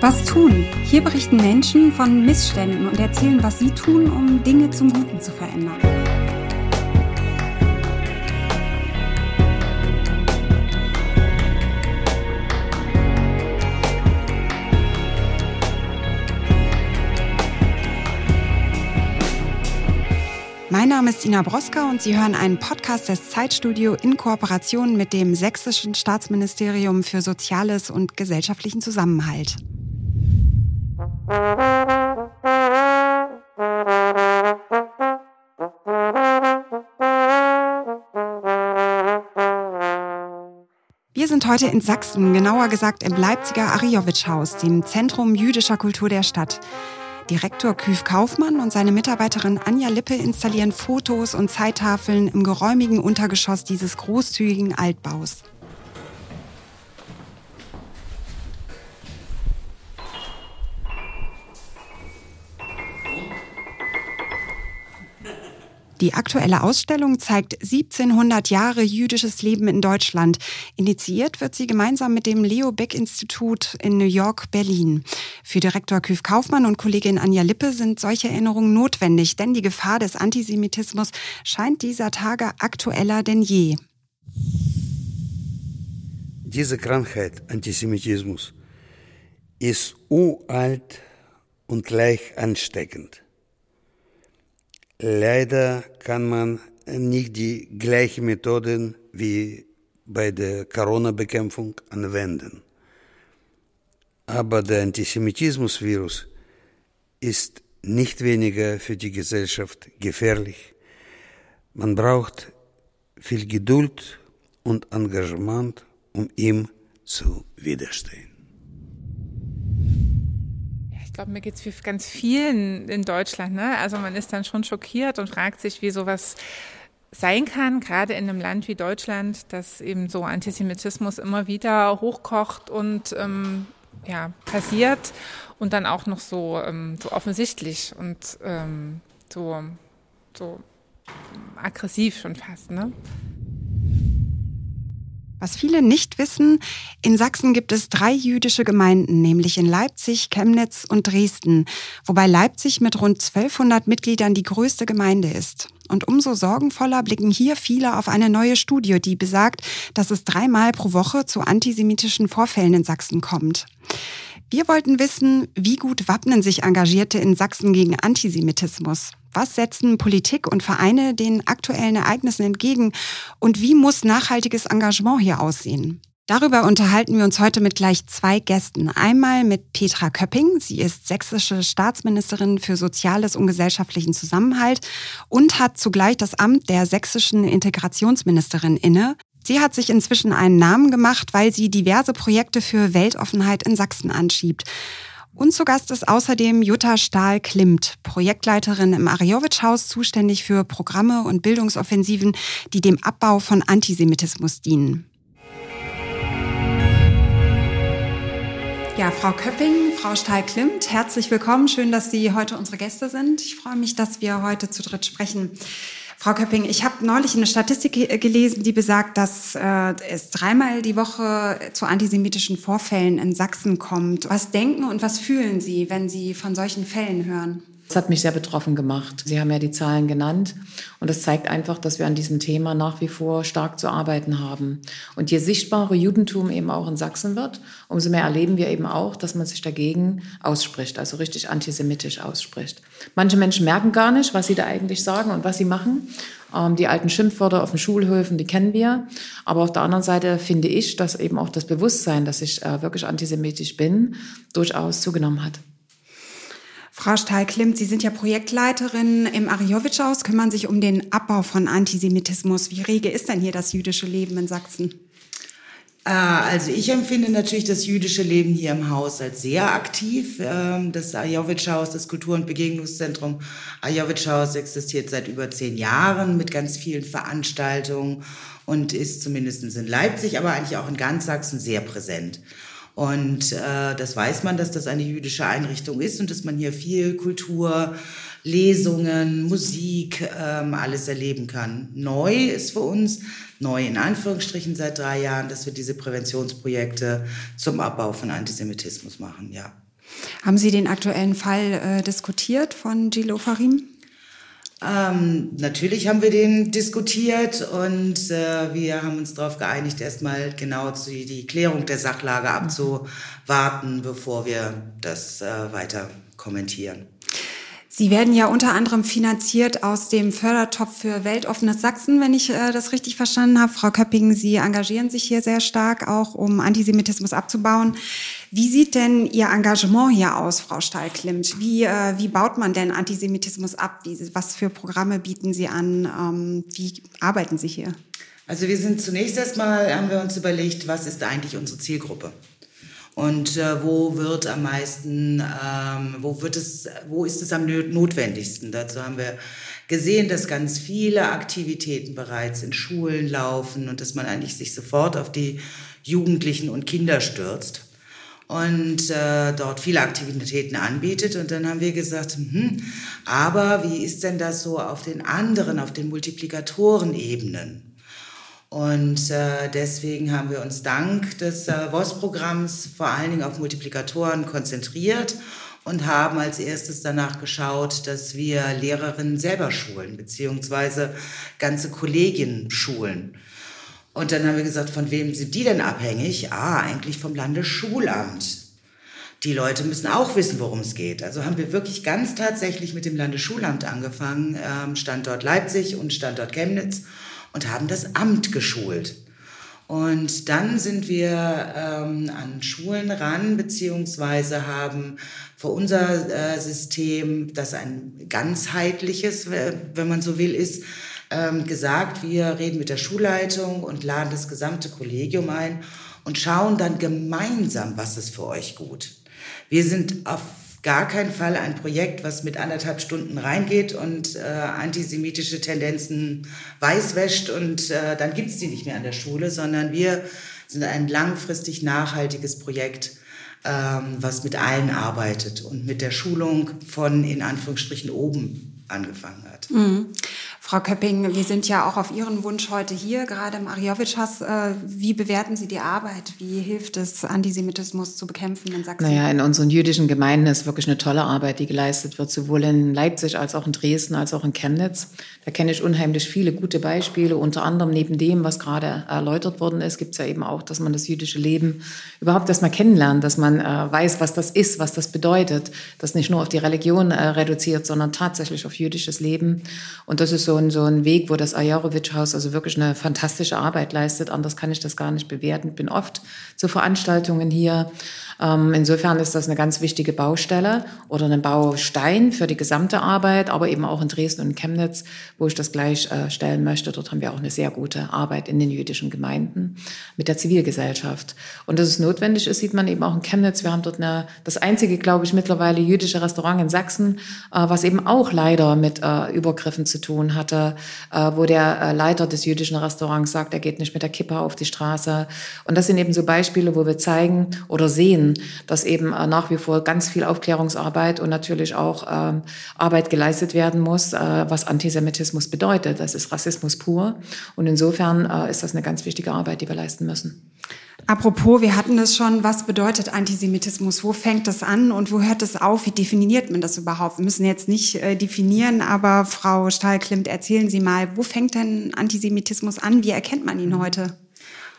Was tun? Hier berichten Menschen von Missständen und erzählen, was sie tun, um Dinge zum Guten zu verändern. Mein Name ist Ina Broska und Sie hören einen Podcast des Zeitstudio in Kooperation mit dem Sächsischen Staatsministerium für Soziales und gesellschaftlichen Zusammenhalt. Wir sind heute in Sachsen, genauer gesagt im Leipziger Ariowitsch-Haus, dem Zentrum jüdischer Kultur der Stadt. Direktor Küf Kaufmann und seine Mitarbeiterin Anja Lippe installieren Fotos und Zeittafeln im geräumigen Untergeschoss dieses großzügigen Altbaus. Die aktuelle Ausstellung zeigt 1700 Jahre jüdisches Leben in Deutschland. Initiiert wird sie gemeinsam mit dem Leo Beck Institut in New York, Berlin. Für Direktor Küf Kaufmann und Kollegin Anja Lippe sind solche Erinnerungen notwendig, denn die Gefahr des Antisemitismus scheint dieser Tage aktueller denn je. Diese Krankheit, Antisemitismus, ist uralt und gleich ansteckend. Leider kann man nicht die gleichen Methoden wie bei der Corona-Bekämpfung anwenden. Aber der Antisemitismus-Virus ist nicht weniger für die Gesellschaft gefährlich. Man braucht viel Geduld und Engagement, um ihm zu widerstehen glaube, mir geht es wie ganz vielen in Deutschland. Ne? Also man ist dann schon schockiert und fragt sich, wie sowas sein kann, gerade in einem Land wie Deutschland, dass eben so Antisemitismus immer wieder hochkocht und ähm, ja, passiert und dann auch noch so, ähm, so offensichtlich und ähm, so, so aggressiv schon fast. Ne? Was viele nicht wissen, in Sachsen gibt es drei jüdische Gemeinden, nämlich in Leipzig, Chemnitz und Dresden, wobei Leipzig mit rund 1200 Mitgliedern die größte Gemeinde ist. Und umso sorgenvoller blicken hier viele auf eine neue Studie, die besagt, dass es dreimal pro Woche zu antisemitischen Vorfällen in Sachsen kommt. Wir wollten wissen, wie gut wappnen sich Engagierte in Sachsen gegen Antisemitismus? Was setzen Politik und Vereine den aktuellen Ereignissen entgegen? Und wie muss nachhaltiges Engagement hier aussehen? Darüber unterhalten wir uns heute mit gleich zwei Gästen. Einmal mit Petra Köpping. Sie ist sächsische Staatsministerin für Soziales und gesellschaftlichen Zusammenhalt und hat zugleich das Amt der sächsischen Integrationsministerin inne. Sie hat sich inzwischen einen Namen gemacht, weil sie diverse Projekte für Weltoffenheit in Sachsen anschiebt. Und zu Gast ist außerdem Jutta Stahl-Klimt, Projektleiterin im Ariowitsch-Haus, zuständig für Programme und Bildungsoffensiven, die dem Abbau von Antisemitismus dienen. Ja, Frau Köpping, Frau Stahl-Klimt, herzlich willkommen. Schön, dass Sie heute unsere Gäste sind. Ich freue mich, dass wir heute zu dritt sprechen. Frau Köpping, ich habe neulich eine Statistik gelesen, die besagt, dass äh, es dreimal die Woche zu antisemitischen Vorfällen in Sachsen kommt. Was denken und was fühlen Sie, wenn Sie von solchen Fällen hören? Das hat mich sehr betroffen gemacht. Sie haben ja die Zahlen genannt und das zeigt einfach, dass wir an diesem Thema nach wie vor stark zu arbeiten haben. Und je sichtbarer Judentum eben auch in Sachsen wird, umso mehr erleben wir eben auch, dass man sich dagegen ausspricht, also richtig antisemitisch ausspricht. Manche Menschen merken gar nicht, was sie da eigentlich sagen und was sie machen. Ähm, die alten Schimpfwörter auf den Schulhöfen, die kennen wir. Aber auf der anderen Seite finde ich, dass eben auch das Bewusstsein, dass ich äh, wirklich antisemitisch bin, durchaus zugenommen hat. Frau Stahl-Klimt, Sie sind ja Projektleiterin im Ariowitsch-Haus, kümmern sich um den Abbau von Antisemitismus. Wie rege ist denn hier das jüdische Leben in Sachsen? Äh, also ich empfinde natürlich das jüdische Leben hier im Haus als sehr aktiv. Ähm, das Ajowitsch-Haus, das Kultur- und Begegnungszentrum Ajowitsch-Haus existiert seit über zehn Jahren mit ganz vielen Veranstaltungen und ist zumindest in Leipzig, aber eigentlich auch in ganz Sachsen sehr präsent. Und äh, das weiß man, dass das eine jüdische Einrichtung ist und dass man hier viel Kultur, Lesungen, Musik, ähm, alles erleben kann. Neu ist für uns, neu in Anführungsstrichen seit drei Jahren, dass wir diese Präventionsprojekte zum Abbau von Antisemitismus machen, ja. Haben Sie den aktuellen Fall äh, diskutiert von Gilo Farim? Ähm, natürlich haben wir den diskutiert und äh, wir haben uns darauf geeinigt, erstmal genau zu, die Klärung der Sachlage abzuwarten, bevor wir das äh, weiter kommentieren. Sie werden ja unter anderem finanziert aus dem Fördertopf für weltoffenes Sachsen, wenn ich äh, das richtig verstanden habe. Frau Köpping, Sie engagieren sich hier sehr stark auch, um Antisemitismus abzubauen. Wie sieht denn Ihr Engagement hier aus, Frau Stahl-Klimt? Wie, äh, wie baut man denn Antisemitismus ab? Wie, was für Programme bieten Sie an? Ähm, wie arbeiten Sie hier? Also wir sind zunächst erstmal, haben wir uns überlegt, was ist eigentlich unsere Zielgruppe? Und äh, wo wird am meisten, ähm, wo wird es, wo ist es am notwendigsten? Dazu haben wir gesehen, dass ganz viele Aktivitäten bereits in Schulen laufen und dass man eigentlich sich sofort auf die Jugendlichen und Kinder stürzt und äh, dort viele Aktivitäten anbietet. Und dann haben wir gesagt, hm, aber wie ist denn das so auf den anderen, auf den Multiplikatorenebenen? Und äh, deswegen haben wir uns dank des äh, WOS-Programms vor allen Dingen auf Multiplikatoren konzentriert und haben als erstes danach geschaut, dass wir Lehrerinnen selber schulen, beziehungsweise ganze Kollegien schulen. Und dann haben wir gesagt, von wem sind die denn abhängig? Ah, eigentlich vom Landesschulamt. Die Leute müssen auch wissen, worum es geht. Also haben wir wirklich ganz tatsächlich mit dem Landesschulamt angefangen, ähm, Standort Leipzig und Standort Chemnitz und haben das Amt geschult. Und dann sind wir ähm, an Schulen ran, beziehungsweise haben für unser äh, System, das ein ganzheitliches, wenn man so will, ist, ähm, gesagt, wir reden mit der Schulleitung und laden das gesamte Kollegium ein und schauen dann gemeinsam, was ist für euch gut. Wir sind auf gar keinen Fall ein Projekt, was mit anderthalb Stunden reingeht und äh, antisemitische Tendenzen weißwäscht und äh, dann gibt's die nicht mehr an der Schule, sondern wir sind ein langfristig nachhaltiges Projekt, ähm, was mit allen arbeitet und mit der Schulung von in Anführungsstrichen oben angefangen hat. Mhm. Frau Köpping, wir sind ja auch auf Ihren Wunsch heute hier, gerade im Ariowitschhaus. Äh, wie bewerten Sie die Arbeit? Wie hilft es, Antisemitismus zu bekämpfen in Sachsen? Naja, in unseren jüdischen Gemeinden ist wirklich eine tolle Arbeit, die geleistet wird, sowohl in Leipzig als auch in Dresden, als auch in Chemnitz. Da kenne ich unheimlich viele gute Beispiele. Unter anderem neben dem, was gerade erläutert worden ist, gibt es ja eben auch, dass man das jüdische Leben überhaupt erstmal kennenlernt, dass man äh, weiß, was das ist, was das bedeutet, das nicht nur auf die Religion äh, reduziert, sondern tatsächlich auf jüdisches Leben. Und das ist so ein, so ein Weg, wo das Ajarowitsch-Haus also wirklich eine fantastische Arbeit leistet. Anders kann ich das gar nicht bewerten. Bin oft zu Veranstaltungen hier. Ähm, insofern ist das eine ganz wichtige Baustelle oder ein Baustein für die gesamte Arbeit, aber eben auch in Dresden und Chemnitz, wo ich das gleich äh, stellen möchte. Dort haben wir auch eine sehr gute Arbeit in den jüdischen Gemeinden mit der Zivilgesellschaft. Und dass es notwendig ist, sieht man eben auch in Chemnitz. Wir haben dort eine, das einzige, glaube ich, mittlerweile jüdische Restaurant in Sachsen, äh, was eben auch leider mit äh, Übergriffen zu tun hatte, äh, wo der äh, Leiter des jüdischen Restaurants sagt, er geht nicht mit der Kippe auf die Straße. Und das sind eben so Beispiele, wo wir zeigen oder sehen, dass eben äh, nach wie vor ganz viel Aufklärungsarbeit und natürlich auch ähm, Arbeit geleistet werden muss, äh, was Antisemitismus bedeutet. Das ist Rassismus pur. Und insofern äh, ist das eine ganz wichtige Arbeit, die wir leisten müssen. Apropos, wir hatten das schon, was bedeutet Antisemitismus? Wo fängt das an und wo hört es auf? Wie definiert man das überhaupt? Wir müssen jetzt nicht äh, definieren, aber Frau Stahl-Klimt, erzählen Sie mal, wo fängt denn Antisemitismus an? Wie erkennt man ihn heute?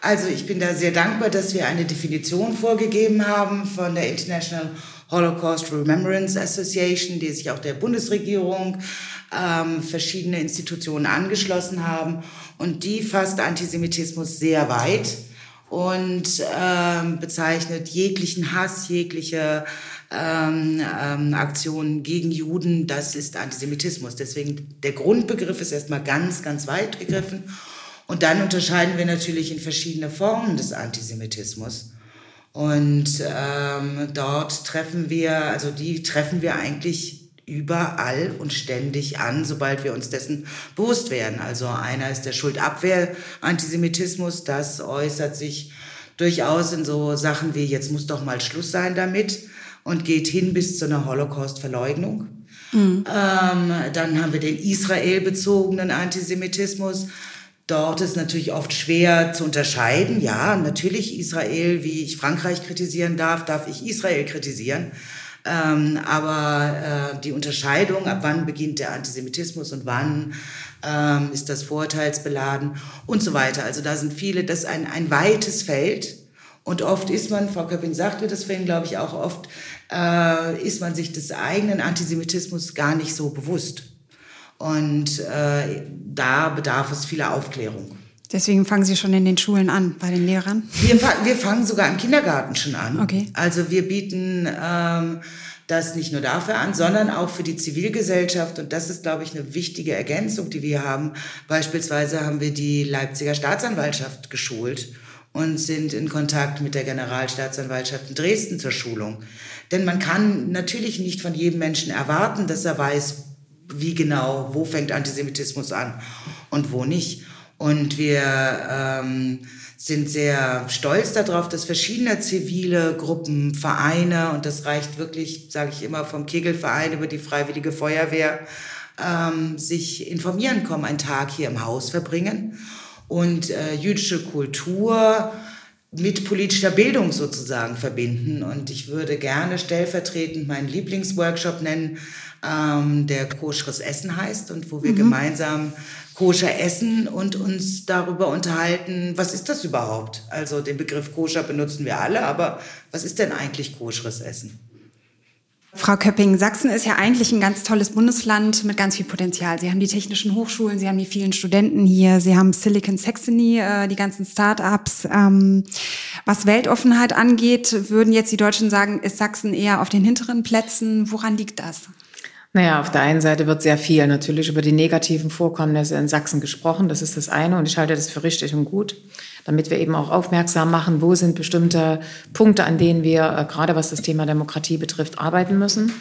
Also ich bin da sehr dankbar, dass wir eine Definition vorgegeben haben von der International Holocaust Remembrance Association, die sich auch der Bundesregierung ähm, verschiedene Institutionen angeschlossen haben. Und die fasst Antisemitismus sehr weit und ähm, bezeichnet jeglichen Hass, jegliche ähm, ähm, Aktionen gegen Juden, das ist Antisemitismus. Deswegen der Grundbegriff ist erstmal ganz, ganz weit gegriffen. Und dann unterscheiden wir natürlich in verschiedene Formen des Antisemitismus. Und ähm, dort treffen wir, also die treffen wir eigentlich überall und ständig an, sobald wir uns dessen bewusst werden. Also einer ist der Schuldabwehr-Antisemitismus, das äußert sich durchaus in so Sachen wie, jetzt muss doch mal Schluss sein damit und geht hin bis zu einer Holocaust-Verleugnung. Mhm. Ähm, dann haben wir den israelbezogenen Antisemitismus. Dort ist natürlich oft schwer zu unterscheiden. Ja, natürlich Israel, wie ich Frankreich kritisieren darf, darf ich Israel kritisieren. Ähm, aber äh, die Unterscheidung, ab wann beginnt der Antisemitismus und wann ähm, ist das vorurteilsbeladen und so weiter. Also da sind viele, das ist ein, ein weites Feld. Und oft ist man, Frau Köpping sagte das vorhin, glaube ich, auch oft, äh, ist man sich des eigenen Antisemitismus gar nicht so bewusst. Und äh, da bedarf es vieler Aufklärung. Deswegen fangen Sie schon in den Schulen an, bei den Lehrern? Wir, wir fangen sogar im Kindergarten schon an. Okay. Also wir bieten ähm, das nicht nur dafür an, sondern auch für die Zivilgesellschaft. Und das ist, glaube ich, eine wichtige Ergänzung, die wir haben. Beispielsweise haben wir die Leipziger Staatsanwaltschaft geschult und sind in Kontakt mit der Generalstaatsanwaltschaft in Dresden zur Schulung. Denn man kann natürlich nicht von jedem Menschen erwarten, dass er weiß, wie genau, wo fängt Antisemitismus an und wo nicht. Und wir ähm, sind sehr stolz darauf, dass verschiedene zivile Gruppen, Vereine, und das reicht wirklich, sage ich immer, vom Kegelverein über die Freiwillige Feuerwehr, ähm, sich informieren kommen, einen Tag hier im Haus verbringen und äh, jüdische Kultur mit politischer Bildung sozusagen verbinden. Und ich würde gerne stellvertretend meinen Lieblingsworkshop nennen, ähm, der koscheres Essen heißt und wo wir mhm. gemeinsam koscher essen und uns darüber unterhalten, was ist das überhaupt? Also den Begriff koscher benutzen wir alle, aber was ist denn eigentlich koscheres Essen? Frau Köpping, Sachsen ist ja eigentlich ein ganz tolles Bundesland mit ganz viel Potenzial. Sie haben die technischen Hochschulen, Sie haben die vielen Studenten hier, Sie haben Silicon Saxony, äh, die ganzen Start-ups. Ähm, was Weltoffenheit angeht, würden jetzt die Deutschen sagen, ist Sachsen eher auf den hinteren Plätzen. Woran liegt das? Naja, auf der einen Seite wird sehr viel natürlich über die negativen Vorkommnisse in Sachsen gesprochen. Das ist das eine und ich halte das für richtig und gut, damit wir eben auch aufmerksam machen, wo sind bestimmte Punkte, an denen wir äh, gerade was das Thema Demokratie betrifft, arbeiten müssen.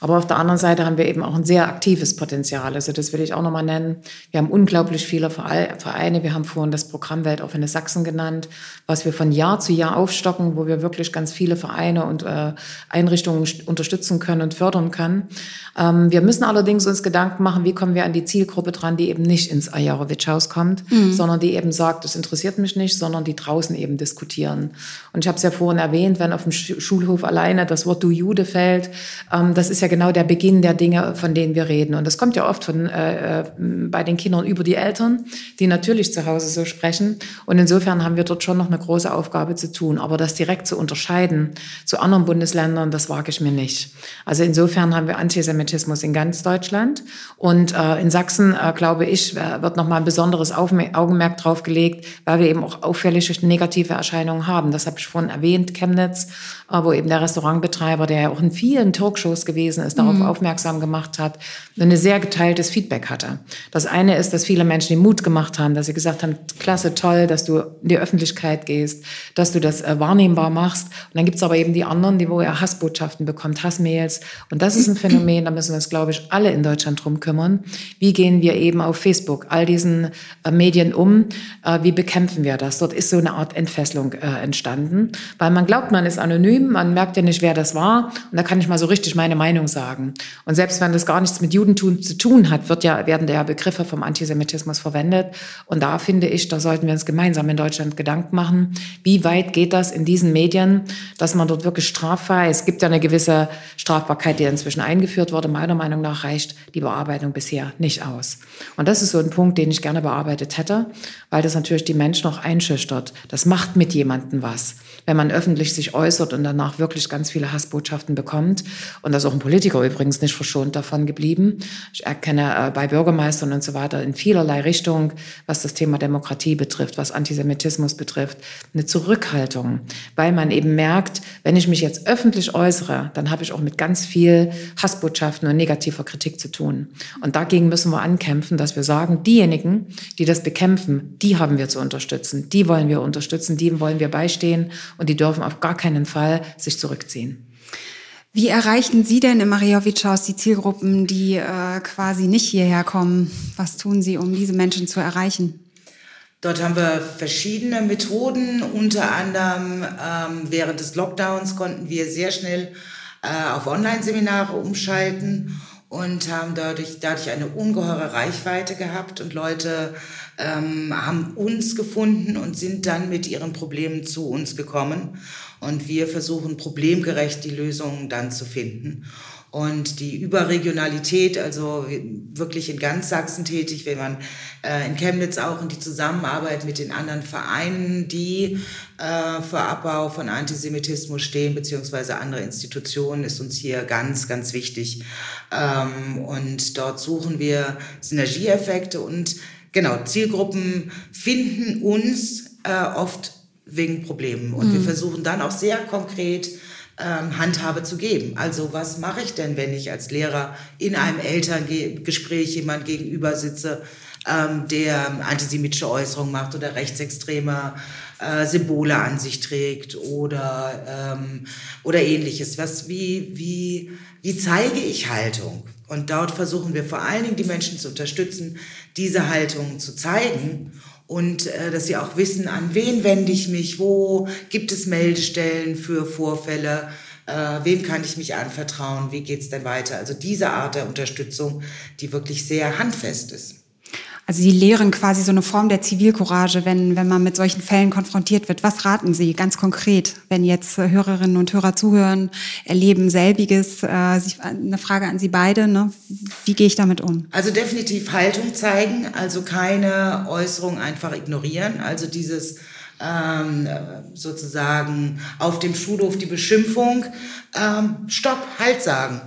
Aber auf der anderen Seite haben wir eben auch ein sehr aktives Potenzial. Also das will ich auch nochmal nennen. Wir haben unglaublich viele Vereine. Wir haben vorhin das Programm Weltoffene Sachsen genannt, was wir von Jahr zu Jahr aufstocken, wo wir wirklich ganz viele Vereine und äh, Einrichtungen unterstützen können und fördern können. Ähm, wir müssen allerdings uns Gedanken machen, wie kommen wir an die Zielgruppe dran, die eben nicht ins Ajarowitsch-Haus kommt, mhm. sondern die eben sagt, das interessiert mich nicht, sondern die draußen eben diskutieren. Und ich habe es ja vorhin erwähnt, wenn auf dem Schulhof alleine das Wort Du Jude fällt, ähm, das ist ja genau der Beginn der Dinge, von denen wir reden. Und das kommt ja oft von, äh, äh, bei den Kindern über die Eltern, die natürlich zu Hause so sprechen. Und insofern haben wir dort schon noch eine große Aufgabe zu tun. Aber das direkt zu unterscheiden zu anderen Bundesländern, das wage ich mir nicht. Also insofern haben wir Antisemitismus in ganz Deutschland. Und äh, in Sachsen, äh, glaube ich, wird noch mal ein besonderes Augenmerk drauf gelegt, weil wir eben auch auffällige negative Erscheinungen haben. Das habe ich vorhin erwähnt, Chemnitz, wo eben der Restaurantbetreiber, der ja auch in vielen Talkshows gewesen ist, darauf mhm. aufmerksam gemacht hat, ein sehr geteiltes Feedback hatte. Das eine ist, dass viele Menschen den Mut gemacht haben, dass sie gesagt haben, klasse, toll, dass du in die Öffentlichkeit gehst, dass du das äh, wahrnehmbar machst. Und dann gibt's aber eben die anderen, die wo er Hassbotschaften bekommt, Hassmails. Und das ist ein Phänomen, da müssen wir uns, glaube ich, alle in Deutschland drum kümmern. Wie gehen wir eben auf Facebook, all diesen äh, Medien um? Äh, wie bekämpfen wir das? Dort ist so eine Art Entfesselung äh, entstanden, weil man glaubt, man ist anonym, man merkt ja nicht, wer das war. Und da kann ich mal so richtig meine Meinung sagen. Und selbst wenn das gar nichts mit Judentum zu tun hat, wird ja, werden ja Begriffe vom Antisemitismus verwendet. Und da finde ich, da sollten wir uns gemeinsam in Deutschland Gedanken machen, wie weit geht das in diesen Medien, dass man dort wirklich straffrei, es gibt ja eine gewisse Strafbarkeit, die inzwischen eingeführt wurde, meiner Meinung nach reicht die Bearbeitung bisher nicht aus. Und das ist so ein Punkt, den ich gerne bearbeitet hätte, weil das natürlich die Menschen auch einschüchtert. Das macht mit jemandem was, wenn man öffentlich sich äußert und danach wirklich ganz viele Hassbotschaften bekommt. Und das ist auch ein Politiker übrigens nicht verschont davon geblieben. Ich erkenne äh, bei Bürgermeistern und so weiter in vielerlei Richtung, was das Thema Demokratie betrifft, was Antisemitismus betrifft, eine Zurückhaltung, weil man eben merkt, wenn ich mich jetzt öffentlich äußere, dann habe ich auch mit ganz viel Hassbotschaften und negativer Kritik zu tun. Und dagegen müssen wir ankämpfen, dass wir sagen, diejenigen, die das bekämpfen, die haben wir zu unterstützen, die wollen wir unterstützen, die wollen wir beistehen und die dürfen auf gar keinen Fall sich zurückziehen. Wie erreichen Sie denn im Mariowitsch-Haus die Zielgruppen, die äh, quasi nicht hierher kommen? Was tun Sie, um diese Menschen zu erreichen? Dort haben wir verschiedene Methoden. Unter anderem ähm, während des Lockdowns konnten wir sehr schnell äh, auf Online-Seminare umschalten und haben dadurch, dadurch eine ungeheure Reichweite gehabt und Leute ähm, haben uns gefunden und sind dann mit ihren Problemen zu uns gekommen und wir versuchen problemgerecht die Lösungen dann zu finden. Und die Überregionalität, also wirklich in ganz Sachsen tätig, wenn man äh, in Chemnitz auch in die Zusammenarbeit mit den anderen Vereinen, die äh, für Abbau von Antisemitismus stehen, beziehungsweise andere Institutionen, ist uns hier ganz, ganz wichtig. Ähm, und dort suchen wir Synergieeffekte und genau, Zielgruppen finden uns äh, oft wegen Problemen. Und mhm. wir versuchen dann auch sehr konkret ähm, Handhabe zu geben. Also was mache ich denn, wenn ich als Lehrer in einem Elterngespräch jemand gegenüber sitze, ähm, der antisemitische Äußerungen macht oder rechtsextreme äh, Symbole an sich trägt oder, ähm, oder ähnliches. Was, wie, wie, wie zeige ich Haltung? Und dort versuchen wir vor allen Dingen die Menschen zu unterstützen, diese Haltung zu zeigen und äh, dass sie auch wissen, an wen wende ich mich, wo gibt es Meldestellen für Vorfälle, äh, wem kann ich mich anvertrauen, wie geht's denn weiter. Also diese Art der Unterstützung, die wirklich sehr handfest ist. Also Sie lehren quasi so eine Form der Zivilcourage, wenn, wenn man mit solchen Fällen konfrontiert wird. Was raten Sie ganz konkret, wenn jetzt Hörerinnen und Hörer zuhören, erleben selbiges? Äh, eine Frage an Sie beide. Ne? Wie gehe ich damit um? Also definitiv Haltung zeigen, also keine Äußerung einfach ignorieren. Also dieses ähm, sozusagen auf dem Schulhof die Beschimpfung, ähm, Stopp, Halt sagen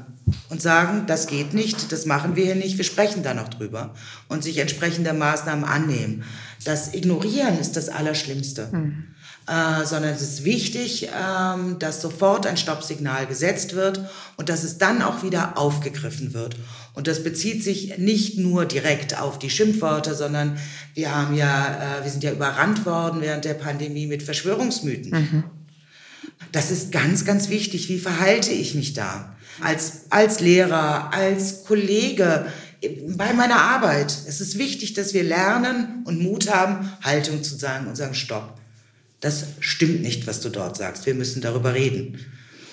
und sagen, das geht nicht, das machen wir hier nicht, wir sprechen da noch drüber und sich entsprechender Maßnahmen annehmen. Das Ignorieren ist das Allerschlimmste. Mhm. Äh, sondern es ist wichtig, ähm, dass sofort ein Stoppsignal gesetzt wird und dass es dann auch wieder aufgegriffen wird. Und das bezieht sich nicht nur direkt auf die Schimpfwörter, sondern wir haben ja, äh, wir sind ja überrannt worden während der Pandemie mit Verschwörungsmythen. Mhm. Das ist ganz, ganz wichtig. Wie verhalte ich mich da? Als, als Lehrer, als Kollege, bei meiner Arbeit. Es ist wichtig, dass wir lernen und Mut haben, Haltung zu sagen und sagen, stopp. Das stimmt nicht, was du dort sagst. Wir müssen darüber reden.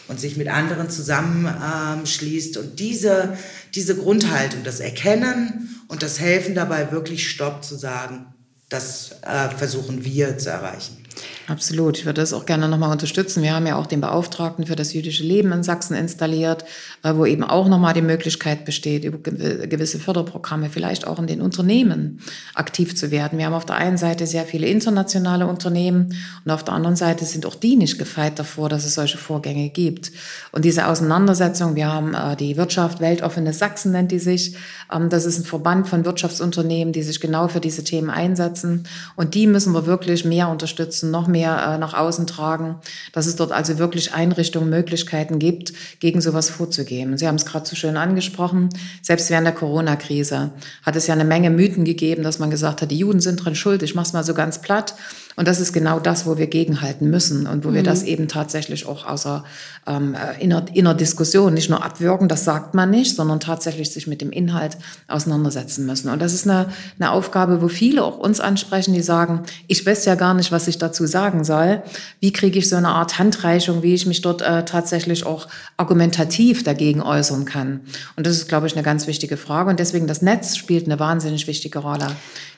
Und sich mit anderen zusammenschließt ähm, und diese, diese Grundhaltung, das Erkennen und das Helfen dabei, wirklich Stopp zu sagen, das äh, versuchen wir zu erreichen. Absolut. Ich würde das auch gerne nochmal unterstützen. Wir haben ja auch den Beauftragten für das jüdische Leben in Sachsen installiert, äh, wo eben auch nochmal die Möglichkeit besteht, über gewisse Förderprogramme vielleicht auch in den Unternehmen aktiv zu werden. Wir haben auf der einen Seite sehr viele internationale Unternehmen und auf der anderen Seite sind auch die nicht gefeit davor, dass es solche Vorgänge gibt. Und diese Auseinandersetzung, wir haben äh, die Wirtschaft Weltoffene Sachsen nennt die sich. Ähm, das ist ein Verband von Wirtschaftsunternehmen, die sich genau für diese Themen einsetzen. Und die müssen wir wirklich mehr unterstützen, noch mehr mehr äh, nach außen tragen, dass es dort also wirklich Einrichtungen, Möglichkeiten gibt, gegen sowas vorzugehen. Sie haben es gerade so schön angesprochen, selbst während der Corona-Krise hat es ja eine Menge Mythen gegeben, dass man gesagt hat, die Juden sind dran schuld, ich mache es mal so ganz platt. Und das ist genau das, wo wir gegenhalten müssen und wo mhm. wir das eben tatsächlich auch außer ähm, inner, inner Diskussion nicht nur abwürgen, das sagt man nicht, sondern tatsächlich sich mit dem Inhalt auseinandersetzen müssen. Und das ist eine, eine Aufgabe, wo viele auch uns ansprechen, die sagen, ich weiß ja gar nicht, was ich dazu sagen soll. Wie kriege ich so eine Art Handreichung, wie ich mich dort äh, tatsächlich auch argumentativ dagegen äußern kann? Und das ist, glaube ich, eine ganz wichtige Frage. Und deswegen das Netz spielt eine wahnsinnig wichtige Rolle.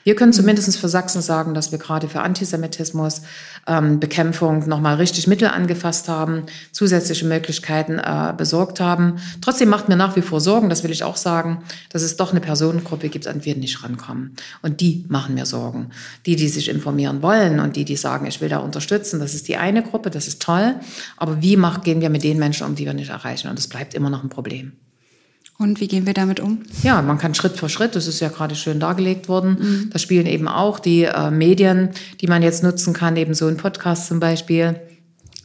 Wir können zumindest für Sachsen sagen, dass wir gerade für Antisemitismus ähm, Bekämpfung nochmal richtig Mittel angefasst haben, zusätzliche Möglichkeiten äh, besorgt haben. Trotzdem macht mir nach wie vor Sorgen, das will ich auch sagen, dass es doch eine Personengruppe gibt, an die wir nicht rankommen. Und die machen mir Sorgen. Die, die sich informieren wollen und die, die sagen, ich will da unterstützen, das ist die eine Gruppe, das ist toll. Aber wie macht, gehen wir mit den Menschen um, die wir nicht erreichen? Und das bleibt immer noch ein Problem. Und wie gehen wir damit um? Ja, man kann Schritt für Schritt, das ist ja gerade schön dargelegt worden. Mhm. Da spielen eben auch die äh, Medien, die man jetzt nutzen kann, eben so ein Podcast zum Beispiel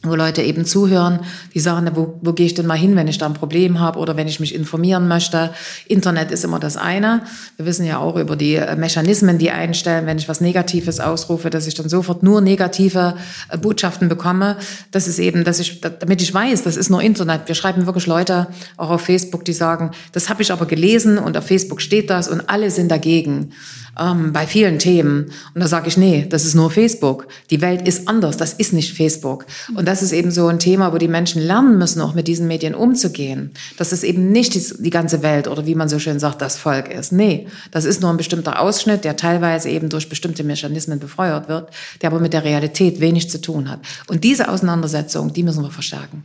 wo Leute eben zuhören, die sagen, wo, wo gehe ich denn mal hin, wenn ich da ein Problem habe oder wenn ich mich informieren möchte. Internet ist immer das eine. Wir wissen ja auch über die äh, Mechanismen, die einstellen, wenn ich was Negatives ausrufe, dass ich dann sofort nur negative äh, Botschaften bekomme. Das ist eben, dass ich, damit ich weiß, das ist nur Internet. Wir schreiben wirklich Leute auch auf Facebook, die sagen, das habe ich aber gelesen und auf Facebook steht das und alle sind dagegen. Ähm, bei vielen Themen. Und da sage ich, nee, das ist nur Facebook. Die Welt ist anders, das ist nicht Facebook. Und das ist eben so ein Thema, wo die Menschen lernen müssen, auch mit diesen Medien umzugehen. Dass es eben nicht die, die ganze Welt oder wie man so schön sagt, das Volk ist. Nee, das ist nur ein bestimmter Ausschnitt, der teilweise eben durch bestimmte Mechanismen befeuert wird, der aber mit der Realität wenig zu tun hat. Und diese Auseinandersetzung, die müssen wir verstärken.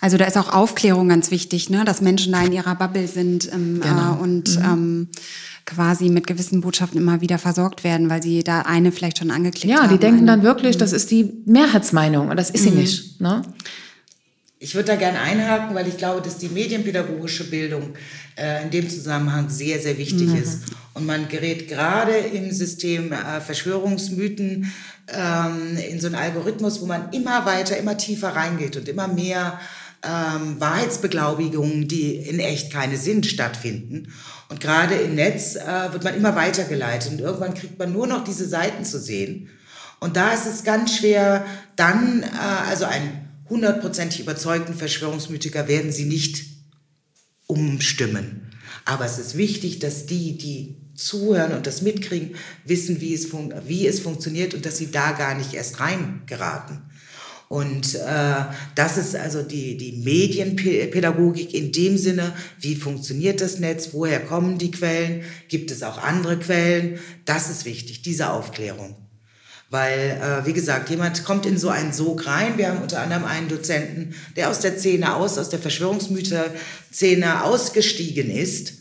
Also da ist auch Aufklärung ganz wichtig, ne? dass Menschen da in ihrer Bubble sind ähm, Genau. äh, und Mhm. ähm, quasi mit gewissen Botschaften immer wieder versorgt werden, weil sie da eine vielleicht schon angeklickt Ja, haben. die denken dann wirklich, das ist die Mehrheitsmeinung und das ist sie nicht. Ne? Ich würde da gerne einhaken, weil ich glaube, dass die medienpädagogische Bildung äh, in dem Zusammenhang sehr, sehr wichtig ist. Und man gerät gerade im System äh, Verschwörungsmythen ähm, in so einen Algorithmus, wo man immer weiter, immer tiefer reingeht und immer mehr ähm, Wahrheitsbeglaubigungen, die in echt keine sind, stattfinden. Und gerade im Netz äh, wird man immer weitergeleitet und irgendwann kriegt man nur noch diese Seiten zu sehen. Und da ist es ganz schwer, dann, äh, also einen hundertprozentig überzeugten Verschwörungsmythiker werden sie nicht umstimmen. Aber es ist wichtig, dass die, die zuhören und das mitkriegen, wissen, wie es, fun wie es funktioniert und dass sie da gar nicht erst reingeraten. Und äh, das ist also die, die Medienpädagogik in dem Sinne, wie funktioniert das Netz, woher kommen die Quellen, gibt es auch andere Quellen, das ist wichtig, diese Aufklärung. Weil, äh, wie gesagt, jemand kommt in so einen Sog rein. Wir haben unter anderem einen Dozenten, der aus der Szene aus, aus der Verschwörungsmyther-Szene ausgestiegen ist.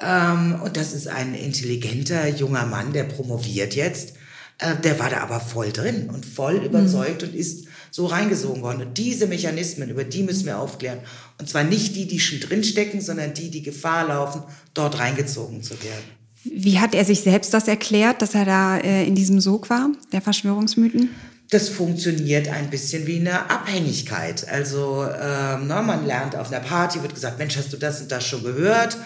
Ähm, und das ist ein intelligenter junger Mann, der promoviert jetzt. Äh, der war da aber voll drin und voll überzeugt und ist so reingesogen worden. Und diese Mechanismen, über die müssen wir aufklären. Und zwar nicht die, die schon drinstecken, sondern die, die Gefahr laufen, dort reingezogen zu werden. Wie hat er sich selbst das erklärt, dass er da äh, in diesem Sog war, der Verschwörungsmythen? Das funktioniert ein bisschen wie eine Abhängigkeit. Also ähm, ne, man lernt auf einer Party, wird gesagt, Mensch, hast du das und das schon gehört?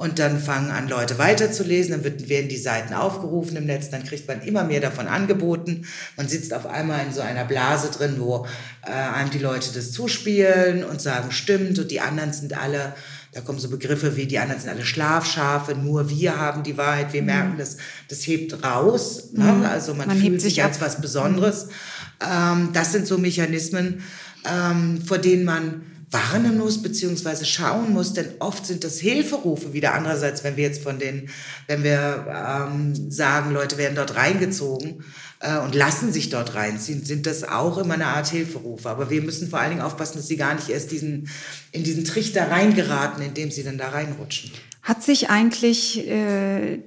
Und dann fangen an, Leute weiterzulesen, dann wird, werden die Seiten aufgerufen im Netz, dann kriegt man immer mehr davon angeboten. Man sitzt auf einmal in so einer Blase drin, wo äh, einem die Leute das zuspielen und sagen, stimmt, und die anderen sind alle, da kommen so Begriffe wie, die anderen sind alle Schlafschafe, nur wir haben die Wahrheit, wir merken das, das hebt raus. Ne? Also man, Man fühlt hebt sich sich als ab. was Besonderes. Ähm, das sind so Mechanismen, ähm, vor denen man warnen muss beziehungsweise schauen muss, denn oft sind das Hilferufe wieder. Andererseits, wenn wir jetzt von den, wenn wir ähm, sagen, Leute werden dort reingezogen äh, und lassen sich dort reinziehen, sind das auch immer eine Art Hilferufe. Aber wir müssen vor allen Dingen aufpassen, dass sie gar nicht erst diesen, in diesen Trichter reingeraten, in dem sie dann da reinrutschen. Hat sich eigentlich äh,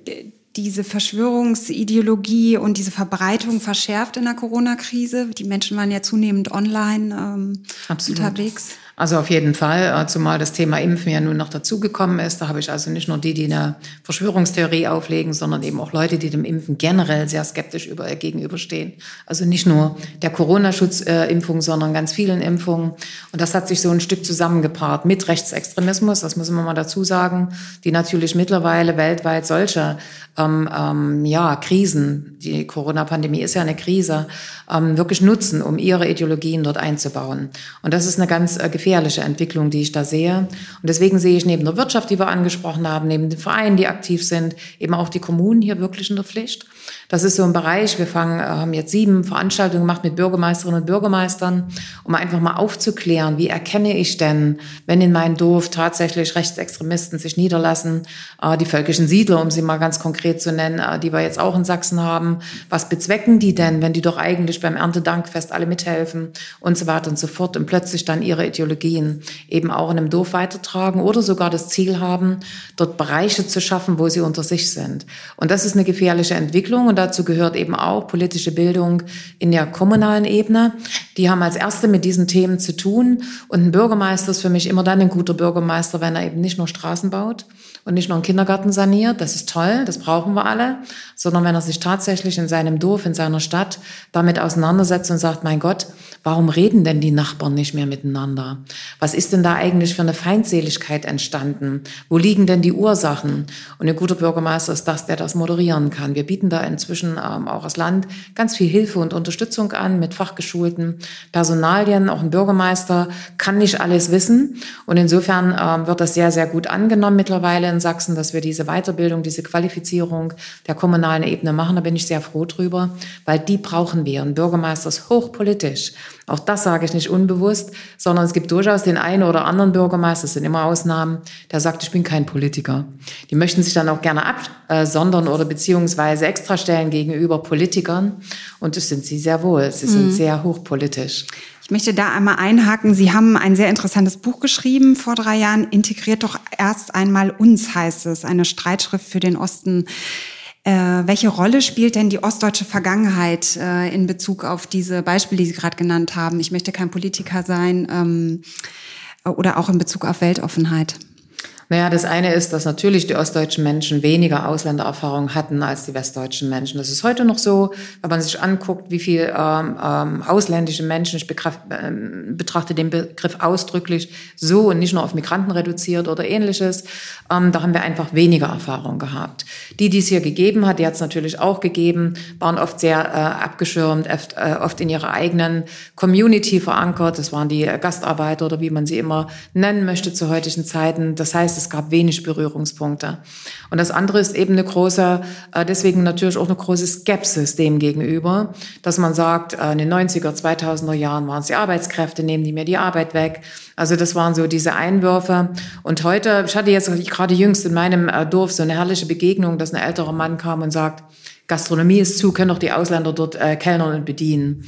diese Verschwörungsideologie und diese Verbreitung verschärft in der Corona-Krise? Die Menschen waren ja zunehmend online ähm, Absolut. unterwegs. Also auf jeden Fall, äh, zumal das Thema Impfen ja nun noch dazugekommen ist. Da habe ich also nicht nur die, die eine Verschwörungstheorie auflegen, sondern eben auch Leute, die dem Impfen generell sehr skeptisch über, äh, gegenüberstehen. Also nicht nur der Corona-Schutzimpfung, sondern ganz vielen Impfungen. Und das hat sich so ein Stück zusammengepaart mit Rechtsextremismus, das müssen wir mal dazu sagen, die natürlich mittlerweile weltweit solche ähm, ähm, ja, Krisen, die Corona-Pandemie ist ja eine Krise, ähm, wirklich nutzen, um ihre Ideologien dort einzubauen. Und das ist eine ganz äh, gefährliche Entwicklung, die ich da sehe. Und deswegen sehe ich neben der Wirtschaft, die wir angesprochen haben, neben den Vereinen, die aktiv sind, eben auch die Kommunen hier wirklich in der Pflicht. Das ist so ein Bereich, wir fangen, äh, haben jetzt sieben Veranstaltungen gemacht mit Bürgermeisterinnen und Bürgermeistern, um einfach mal aufzuklären, wie erkenne ich denn, wenn in meinem Dorf tatsächlich Rechtsextremisten sich niederlassen, äh, die völkischen Siedler, um sie mal ganz konkret zu nennen, äh, die wir jetzt auch in Sachsen haben, was bezwecken die denn, wenn die doch eigentlich beim Erntedankfest alle mithelfen und so weiter und so fort und plötzlich dann ihre Ideologien eben auch in einem Dorf weitertragen oder sogar das Ziel haben, dort Bereiche zu schaffen, wo sie unter sich sind. Und das ist eine gefährliche Entwicklung und dazu gehört eben auch politische Bildung in der kommunalen Ebene. Die haben als Erste mit diesen Themen zu tun. Und ein Bürgermeister ist für mich immer dann ein guter Bürgermeister, wenn er eben nicht nur Straßen baut und nicht nur einen Kindergarten saniert, das ist toll, das brauchen wir alle, sondern wenn er sich tatsächlich in seinem Dorf, in seiner Stadt damit auseinandersetzt und sagt, mein Gott, Warum reden denn die Nachbarn nicht mehr miteinander? Was ist denn da eigentlich für eine Feindseligkeit entstanden? Wo liegen denn die Ursachen? Und ein guter Bürgermeister ist das, der das moderieren kann. Wir bieten da inzwischen ähm, auch als Land ganz viel Hilfe und Unterstützung an mit fachgeschulten Personalien. Auch ein Bürgermeister kann nicht alles wissen. Und insofern ähm, wird das sehr, sehr gut angenommen mittlerweile in Sachsen, dass wir diese Weiterbildung, diese Qualifizierung der kommunalen Ebene machen. Da bin ich sehr froh drüber, weil die brauchen wir. Ein Bürgermeister ist hochpolitisch. Auch das sage ich nicht unbewusst, sondern es gibt durchaus den einen oder anderen Bürgermeister, es sind immer Ausnahmen, der sagt, ich bin kein Politiker. Die möchten sich dann auch gerne absondern oder beziehungsweise extra stellen gegenüber Politikern. Und das sind sie sehr wohl. Sie sind mhm. sehr hochpolitisch. Ich möchte da einmal einhaken. Sie haben ein sehr interessantes Buch geschrieben vor drei Jahren. Integriert doch erst einmal uns, heißt es. Eine Streitschrift für den Osten. Äh, welche Rolle spielt denn die ostdeutsche Vergangenheit äh, in Bezug auf diese Beispiele, die Sie gerade genannt haben? Ich möchte kein Politiker sein ähm, oder auch in Bezug auf Weltoffenheit. Naja, das eine ist, dass natürlich die ostdeutschen Menschen weniger Ausländererfahrung hatten als die westdeutschen Menschen. Das ist heute noch so, wenn man sich anguckt, wie viel ähm, ähm, ausländische Menschen, ich begriff, äh, betrachte den Begriff ausdrücklich so und nicht nur auf Migranten reduziert oder ähnliches, ähm, da haben wir einfach weniger Erfahrung gehabt. Die, die es hier gegeben hat, die hat es natürlich auch gegeben, waren oft sehr äh, abgeschirmt, oft, äh, oft in ihrer eigenen Community verankert. Das waren die Gastarbeiter oder wie man sie immer nennen möchte zu heutigen Zeiten. Das heißt, es gab wenig Berührungspunkte. Und das andere ist eben eine große, äh, deswegen natürlich auch eine große Skepsis dem gegenüber, dass man sagt, äh, in den 90er, 2000er Jahren waren es die Arbeitskräfte, nehmen die mir die Arbeit weg. Also das waren so diese Einwürfe. Und heute, ich hatte jetzt gerade jüngst in meinem äh, Dorf so eine herrliche Begegnung, dass ein älterer Mann kam und sagt, Gastronomie ist zu, können doch die Ausländer dort äh, kellnern und bedienen.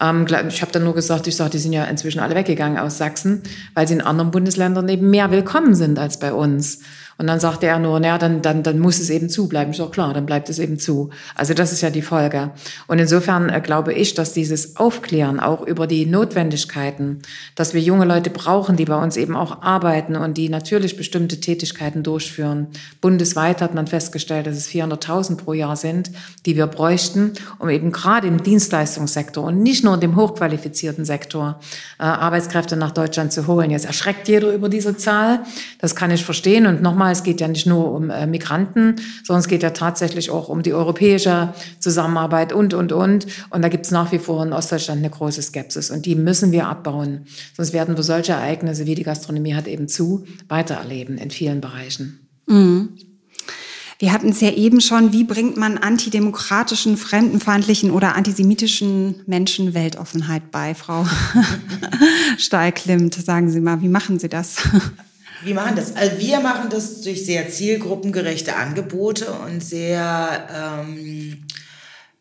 Ähm, ich habe dann nur gesagt, ich sage, die sind ja inzwischen alle weggegangen aus Sachsen, weil sie in anderen Bundesländern eben mehr willkommen sind als bei uns. Und dann sagte er nur, naja, dann, dann, dann muss es eben zubleiben. Ist doch klar, dann bleibt es eben zu. Also das ist ja die Folge. Und insofern äh, glaube ich, dass dieses Aufklären auch über die Notwendigkeiten, dass wir junge Leute brauchen, die bei uns eben auch arbeiten und die natürlich bestimmte Tätigkeiten durchführen. Bundesweit hat man festgestellt, dass es 400.000 pro Jahr sind, die wir bräuchten, um eben gerade im Dienstleistungssektor und nicht nur dem hochqualifizierten Sektor äh, Arbeitskräfte nach Deutschland zu holen. Jetzt erschreckt jeder über diese Zahl. Das kann ich verstehen. Und nochmal, es geht ja nicht nur um äh, Migranten, sondern es geht ja tatsächlich auch um die europäische Zusammenarbeit und, und, und. Und da gibt es nach wie vor in Ostdeutschland eine große Skepsis. Und die müssen wir abbauen. Sonst werden wir solche Ereignisse, wie die Gastronomie hat eben zu, weitererleben in vielen Bereichen. Mhm. Wir hatten es ja eben schon, wie bringt man antidemokratischen, fremdenfeindlichen oder antisemitischen Menschen Weltoffenheit bei, Frau Stahl-Klimt? Sagen Sie mal, wie machen Sie das? Wie machen das? Also wir machen das durch sehr zielgruppengerechte Angebote und sehr ähm,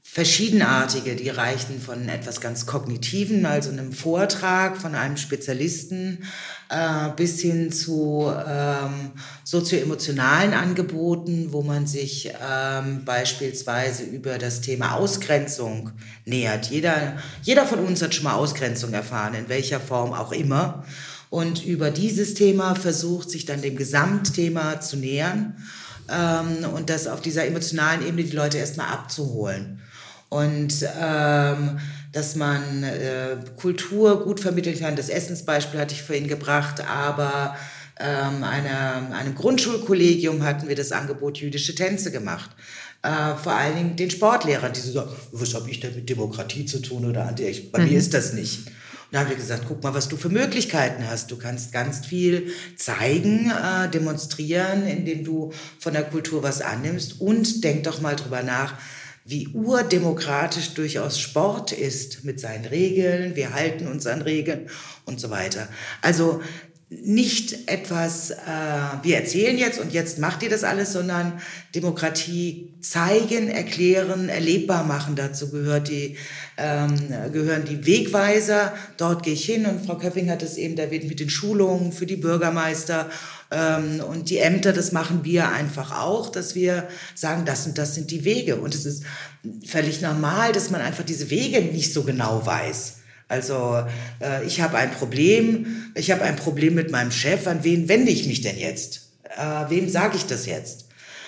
verschiedenartige. Die reichen von etwas ganz Kognitiven, also einem Vortrag von einem Spezialisten, äh, bis hin zu ähm, sozioemotionalen Angeboten, wo man sich ähm, beispielsweise über das Thema Ausgrenzung nähert. Jeder, jeder von uns hat schon mal Ausgrenzung erfahren, in welcher Form auch immer und über dieses Thema versucht, sich dann dem Gesamtthema zu nähern ähm, und das auf dieser emotionalen Ebene die Leute erstmal abzuholen. Und ähm, dass man äh, Kultur gut vermitteln kann. Das Essensbeispiel hatte ich vorhin gebracht, aber ähm, eine, einem Grundschulkollegium hatten wir das Angebot jüdische Tänze gemacht. Äh, vor allen Dingen den Sportlehrern, die so sagen, was habe ich denn mit Demokratie zu tun oder anti? Bei mhm. mir ist das nicht. Da haben wir gesagt, guck mal, was du für Möglichkeiten hast. Du kannst ganz viel zeigen, äh, demonstrieren, indem du von der Kultur was annimmst und denk doch mal drüber nach, wie urdemokratisch durchaus Sport ist mit seinen Regeln, wir halten uns an Regeln und so weiter. Also nicht etwas, äh, wir erzählen jetzt und jetzt macht ihr das alles, sondern Demokratie zeigen, erklären, erlebbar machen. Dazu gehört die, ähm, gehören die Wegweiser. Dort gehe ich hin und Frau Köpping hat es eben erwähnt mit den Schulungen für die Bürgermeister und die Ämter. Das machen wir einfach auch, dass wir sagen, das und das sind die Wege. Und es ist völlig normal, dass man einfach diese Wege nicht so genau weiß. Also äh, ich habe ein Problem, ich habe ein Problem mit meinem Chef, an wen wende ich mich denn jetzt? Äh, wem sage ich das jetzt?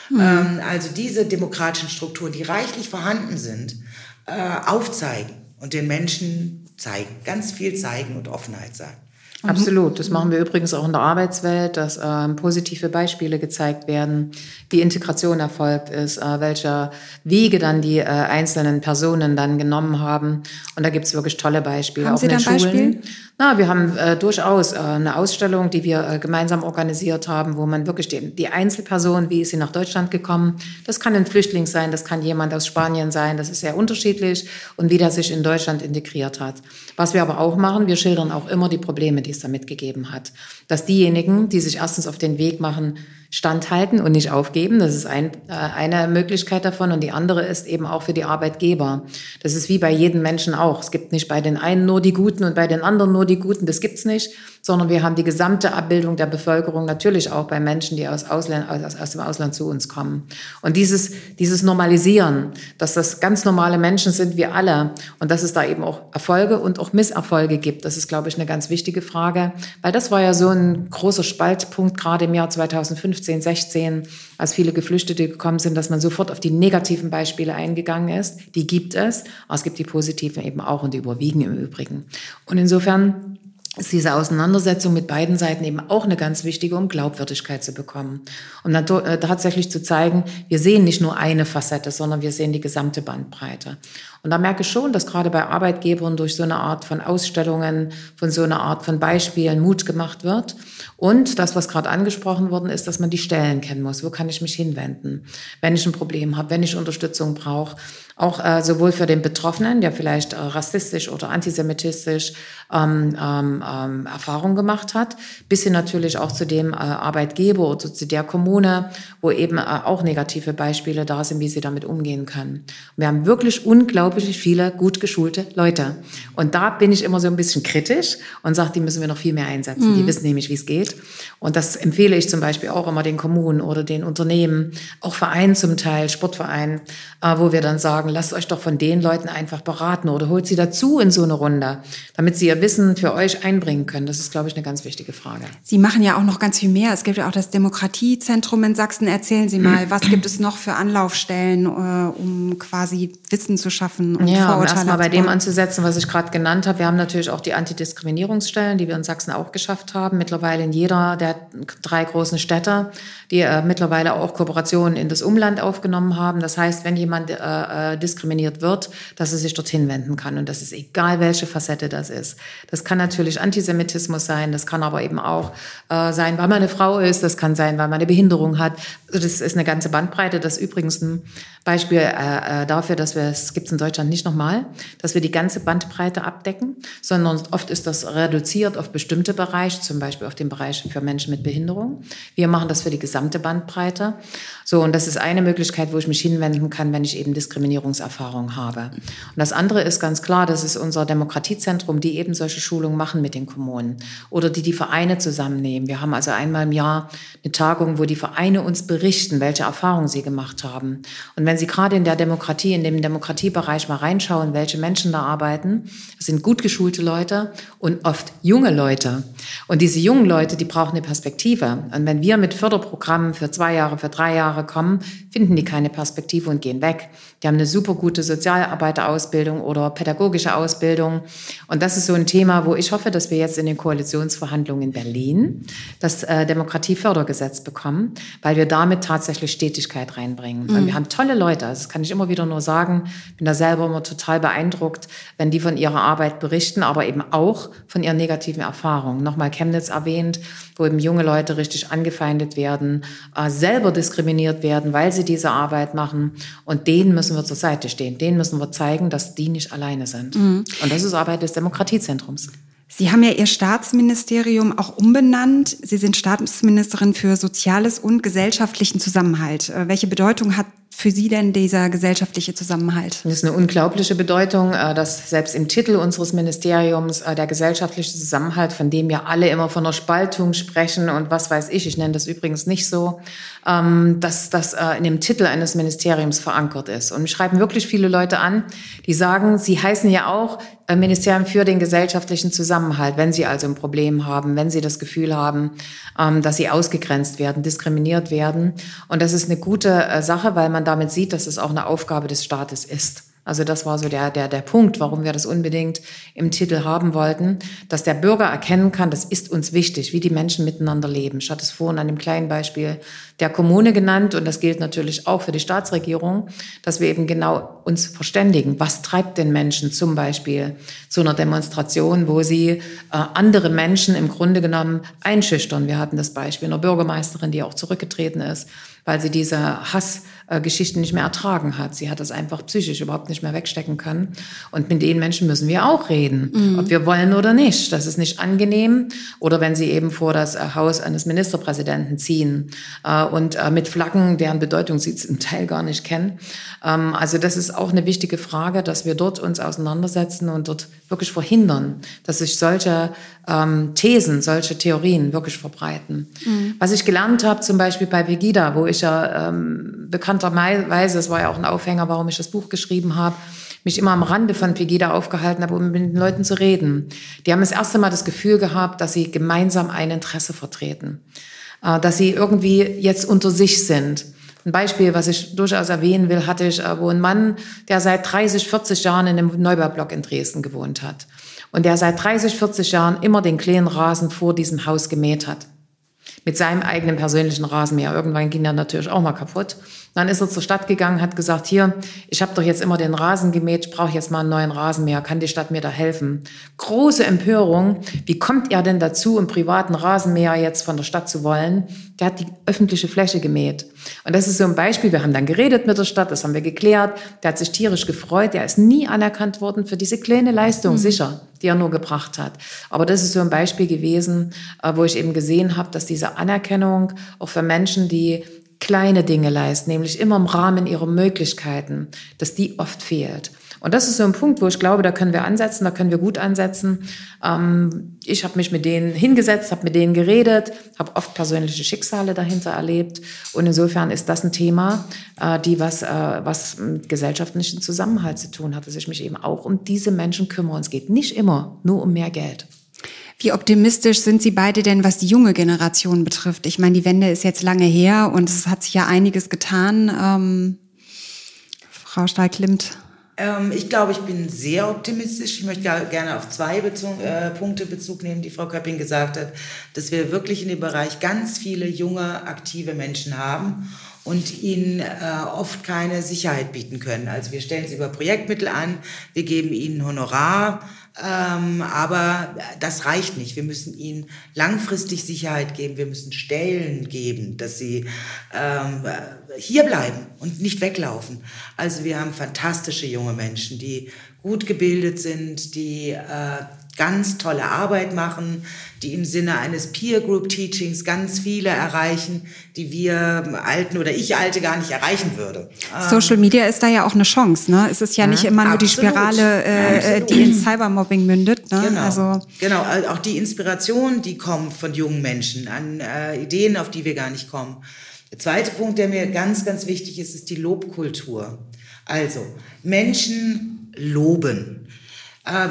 Mhm. Ähm, also diese demokratischen Strukturen, die reichlich vorhanden sind, äh, aufzeigen und den Menschen zeigen, ganz viel zeigen und Offenheit sein. Absolut. Das machen wir übrigens auch in der Arbeitswelt, dass ähm, positive Beispiele gezeigt werden, wie Integration erfolgt ist, äh, welche Wege dann die äh, einzelnen Personen dann genommen haben. Und da gibt es wirklich tolle Beispiele. Haben auch Sie in den Schulen. Beispiel? Na, wir haben äh, durchaus äh, eine Ausstellung, die wir äh, gemeinsam organisiert haben, wo man wirklich die, die Einzelperson, wie ist sie nach Deutschland gekommen, das kann ein Flüchtling sein, das kann jemand aus Spanien sein, das ist sehr unterschiedlich und wie der sich in Deutschland integriert hat. Was wir aber auch machen, wir schildern auch immer die Probleme, die es da mitgegeben hat. Dass diejenigen, die sich erstens auf den Weg machen, standhalten und nicht aufgeben. Das ist ein, äh, eine Möglichkeit davon. Und die andere ist eben auch für die Arbeitgeber. Das ist wie bei jedem Menschen auch. Es gibt nicht bei den einen nur die Guten und bei den anderen nur die Guten. Das gibt's nicht, sondern wir haben die gesamte Abbildung der Bevölkerung natürlich auch bei Menschen, die aus, Ausland, aus, aus dem Ausland zu uns kommen. Und dieses, dieses Normalisieren, dass das ganz normale Menschen sind, wir alle, und dass es da eben auch Erfolge und auch Misserfolge gibt, das ist, glaube ich, eine ganz wichtige Frage, weil das war ja so ein großer Spaltpunkt gerade im Jahr 2015, 16, als viele Geflüchtete gekommen sind, dass man sofort auf die negativen Beispiele eingegangen ist. Die gibt es, aber es gibt die positiven eben auch und die überwiegen im Übrigen. Und insofern ist diese Auseinandersetzung mit beiden Seiten eben auch eine ganz wichtige, um Glaubwürdigkeit zu bekommen. Um dann äh, tatsächlich zu zeigen, wir sehen nicht nur eine Facette, sondern wir sehen die gesamte Bandbreite. Und da merke ich schon, dass gerade bei Arbeitgebern durch so eine Art von Ausstellungen, von so einer Art von Beispielen Mut gemacht wird. Und das, was gerade angesprochen worden ist, dass man die Stellen kennen muss. Wo kann ich mich hinwenden, wenn ich ein Problem habe, wenn ich Unterstützung brauche? Auch äh, sowohl für den Betroffenen, der vielleicht äh, rassistisch oder antisemitistisch ähm, ähm, ähm, Erfahrung gemacht hat, bis hin natürlich auch zu dem äh, Arbeitgeber oder zu der Kommune, wo eben äh, auch negative Beispiele da sind, wie sie damit umgehen können. Wir haben wirklich unglaublich viele gut geschulte Leute. Und da bin ich immer so ein bisschen kritisch und sage, die müssen wir noch viel mehr einsetzen. Die wissen nämlich, wie es geht. Und das empfehle ich zum Beispiel auch immer den Kommunen oder den Unternehmen, auch Vereinen zum Teil, Sportvereinen, äh, wo wir dann sagen, lasst euch doch von den Leuten einfach beraten oder holt sie dazu in so eine Runde, damit sie ihr Wissen für euch einbringen können. Das ist, glaube ich, eine ganz wichtige Frage. Sie machen ja auch noch ganz viel mehr. Es gibt ja auch das Demokratiezentrum in Sachsen. Erzählen Sie mal, was gibt es noch für Anlaufstellen, äh, um quasi Wissen zu schaffen und Ja, um Vorurteile erstmal bei dem anzusetzen, was ich gerade genannt habe. Wir haben natürlich auch die Antidiskriminierungsstellen, die wir in Sachsen auch geschafft haben. Mittlerweile in jeder der drei großen Städte, die äh, mittlerweile auch Kooperationen in das Umland aufgenommen haben. Das heißt, wenn jemand äh, diskriminiert wird, dass er sich dorthin wenden kann. Und das ist egal, welche Facette das ist. Das kann natürlich Antisemitismus sein, das kann aber eben auch äh, sein, weil man eine Frau ist, das kann sein, weil man eine Behinderung hat. Also das ist eine ganze Bandbreite. Das ist übrigens ein Beispiel äh, äh, dafür, dass wir, es gibt in Deutschland nicht nochmal, dass wir die ganze Bandbreite abdecken, sondern oft ist das reduziert auf bestimmte Bereiche, zum Beispiel auf den Bereich für Menschen mit Behinderung. Wir machen das für die gesamte Bandbreite. So, und das ist eine Möglichkeit, wo ich mich hinwenden kann, wenn ich eben Diskriminierungserfahrung habe. Und das andere ist ganz klar, das ist unser Demokratiezentrum, die eben solche Schulungen machen mit den Kommunen oder die die Vereine zusammennehmen. Wir haben also einmal im Jahr eine Tagung, wo die Vereine uns berichten, welche Erfahrungen sie gemacht haben. Und wenn Sie gerade in der Demokratie, in dem Demokratiebereich mal reinschauen, welche Menschen da arbeiten, das sind gut geschulte Leute und oft junge Leute. Und diese jungen Leute, die brauchen eine Perspektive. Und wenn wir mit Förderprogrammen für zwei Jahre, für drei Jahre kommen, finden die keine Perspektive und gehen weg. Die haben eine super gute Sozialarbeiterausbildung oder pädagogische Ausbildung. Und das ist so ein Thema, wo ich hoffe, dass wir jetzt in den Koalitionsverhandlungen in Berlin das äh, Demokratiefördergesetz bekommen, weil wir damit tatsächlich Stetigkeit reinbringen. Und wir haben tolle Leute, also das kann ich immer wieder nur sagen. Ich bin da selber immer total beeindruckt, wenn die von ihrer Arbeit berichten, aber eben auch von ihren negativen Erfahrungen. Nochmal Chemnitz erwähnt, wo eben junge Leute richtig angefeindet werden, äh, selber diskriminiert werden, weil sie diese Arbeit machen. Und denen müssen wir zur Seite stehen. Denen müssen wir zeigen, dass die nicht alleine sind. Und das ist Arbeit des Demokratiezentrums. Sie haben ja Ihr Staatsministerium auch umbenannt. Sie sind Staatsministerin für Soziales und gesellschaftlichen Zusammenhalt. Äh, Welche Bedeutung hat für Sie denn dieser gesellschaftliche Zusammenhalt? Das ist eine unglaubliche Bedeutung, äh, dass selbst im Titel unseres Ministeriums äh, der gesellschaftliche Zusammenhalt, von dem ja alle immer von der Spaltung sprechen und was weiß ich, ich nenne das übrigens nicht so, ähm, dass das äh, in dem Titel eines Ministeriums verankert ist. Und mich schreiben wirklich viele Leute an, die sagen, sie heißen ja auch Ministerium für den gesellschaftlichen Zusammenhalt, wenn sie also ein Problem haben, wenn sie das Gefühl haben, ähm, dass sie ausgegrenzt werden, diskriminiert werden. Und das ist eine gute Sache, weil man damit sieht, dass es auch eine Aufgabe des Staates ist. Also das war so der, der, der Punkt, warum wir das unbedingt im Titel haben wollten, dass der Bürger erkennen kann, das ist uns wichtig, wie die Menschen miteinander leben. Ich hatte es vorhin an dem kleinen Beispiel der Kommune genannt und das gilt natürlich auch für die Staatsregierung, dass wir eben genau uns verständigen. Was treibt den Menschen zum Beispiel zu einer Demonstration, wo sie äh, andere Menschen im Grunde genommen einschüchtern? Wir hatten das Beispiel einer Bürgermeisterin, die auch zurückgetreten ist weil sie diese Hassgeschichten nicht mehr ertragen hat. Sie hat das einfach psychisch überhaupt nicht mehr wegstecken können. Und mit den Menschen müssen wir auch reden, mhm. ob wir wollen oder nicht. Das ist nicht angenehm. Oder wenn sie eben vor das äh, Haus eines Ministerpräsidenten ziehen äh, und äh, mit Flaggen, deren Bedeutung sie zum Teil gar nicht kennen. Ähm, also das ist auch eine wichtige Frage, dass wir dort uns auseinandersetzen und dort wirklich verhindern, dass sich solche ähm, Thesen, solche Theorien wirklich verbreiten. Mhm. Was ich gelernt habe, zum Beispiel bei Pegida, wo ich ja ähm, bekannterweise, es war ja auch ein Aufhänger, warum ich das Buch geschrieben habe, mich immer am Rande von Pegida aufgehalten habe, um mit den Leuten zu reden. Die haben das erste Mal das Gefühl gehabt, dass sie gemeinsam ein Interesse vertreten, dass sie irgendwie jetzt unter sich sind. Ein Beispiel, was ich durchaus erwähnen will, hatte ich, äh, wo ein Mann, der seit 30, 40 Jahren in einem Neubaublock in Dresden gewohnt hat und der seit 30, 40 Jahren immer den kleinen Rasen vor diesem Haus gemäht hat. Mit seinem eigenen persönlichen Rasenmäher. Irgendwann ging er natürlich auch mal kaputt. Dann ist er zur Stadt gegangen, hat gesagt, hier, ich habe doch jetzt immer den Rasen gemäht, ich brauche jetzt mal einen neuen Rasenmäher, kann die Stadt mir da helfen? Große Empörung, wie kommt er denn dazu, einen privaten Rasenmäher jetzt von der Stadt zu wollen? Der hat die öffentliche Fläche gemäht. Und das ist so ein Beispiel, wir haben dann geredet mit der Stadt, das haben wir geklärt, der hat sich tierisch gefreut, der ist nie anerkannt worden für diese kleine Leistung, mhm. sicher, die er nur gebracht hat. Aber das ist so ein Beispiel gewesen, äh, wo ich eben gesehen habe, dass diese Anerkennung auch für Menschen, die kleine Dinge leisten, nämlich immer im Rahmen ihrer Möglichkeiten, dass die oft fehlt. Und das ist so ein Punkt, wo ich glaube, da können wir ansetzen, da können wir gut ansetzen. Ähm, ich habe mich mit denen hingesetzt, habe mit denen geredet, habe oft persönliche Schicksale dahinter erlebt. Und insofern ist das ein Thema, äh, die was, äh, was mit gesellschaftlichen Zusammenhalt zu tun hat, dass ich mich eben auch um diese Menschen kümmere. Und es geht nicht immer nur um mehr Geld. Wie optimistisch sind Sie beide denn, was die junge Generation betrifft? Ich meine, die Wende ist jetzt lange her und es hat sich ja einiges getan. Ähm, Frau Stahl-Klimt. Ähm, ich glaube, ich bin sehr optimistisch. Ich möchte gerne auf zwei Bezug, äh, Punkte Bezug nehmen, die Frau Köpping gesagt hat, dass wir wirklich in dem Bereich ganz viele junge, aktive Menschen haben und ihnen äh, oft keine Sicherheit bieten können. Also wir stellen sie über Projektmittel an, wir geben ihnen Honorar, ähm, aber das reicht nicht. Wir müssen ihnen langfristig Sicherheit geben. Wir müssen Stellen geben, dass sie ähm, hier bleiben und nicht weglaufen. Also wir haben fantastische junge Menschen, die gut gebildet sind, die äh, ganz tolle Arbeit machen, die im Sinne eines Peer Group Teachings ganz viele erreichen, die wir Alten oder ich Alte gar nicht erreichen würde. Social Media ist da ja auch eine Chance. Ne? Es ist ja nicht immer nur Absolut. die Spirale, äh, die in Cybermobbing mündet. Ne? Genau. Also genau, auch die Inspiration, die kommt von jungen Menschen an äh, Ideen, auf die wir gar nicht kommen. Der zweite Punkt, der mir ganz, ganz wichtig ist, ist die Lobkultur. Also Menschen loben.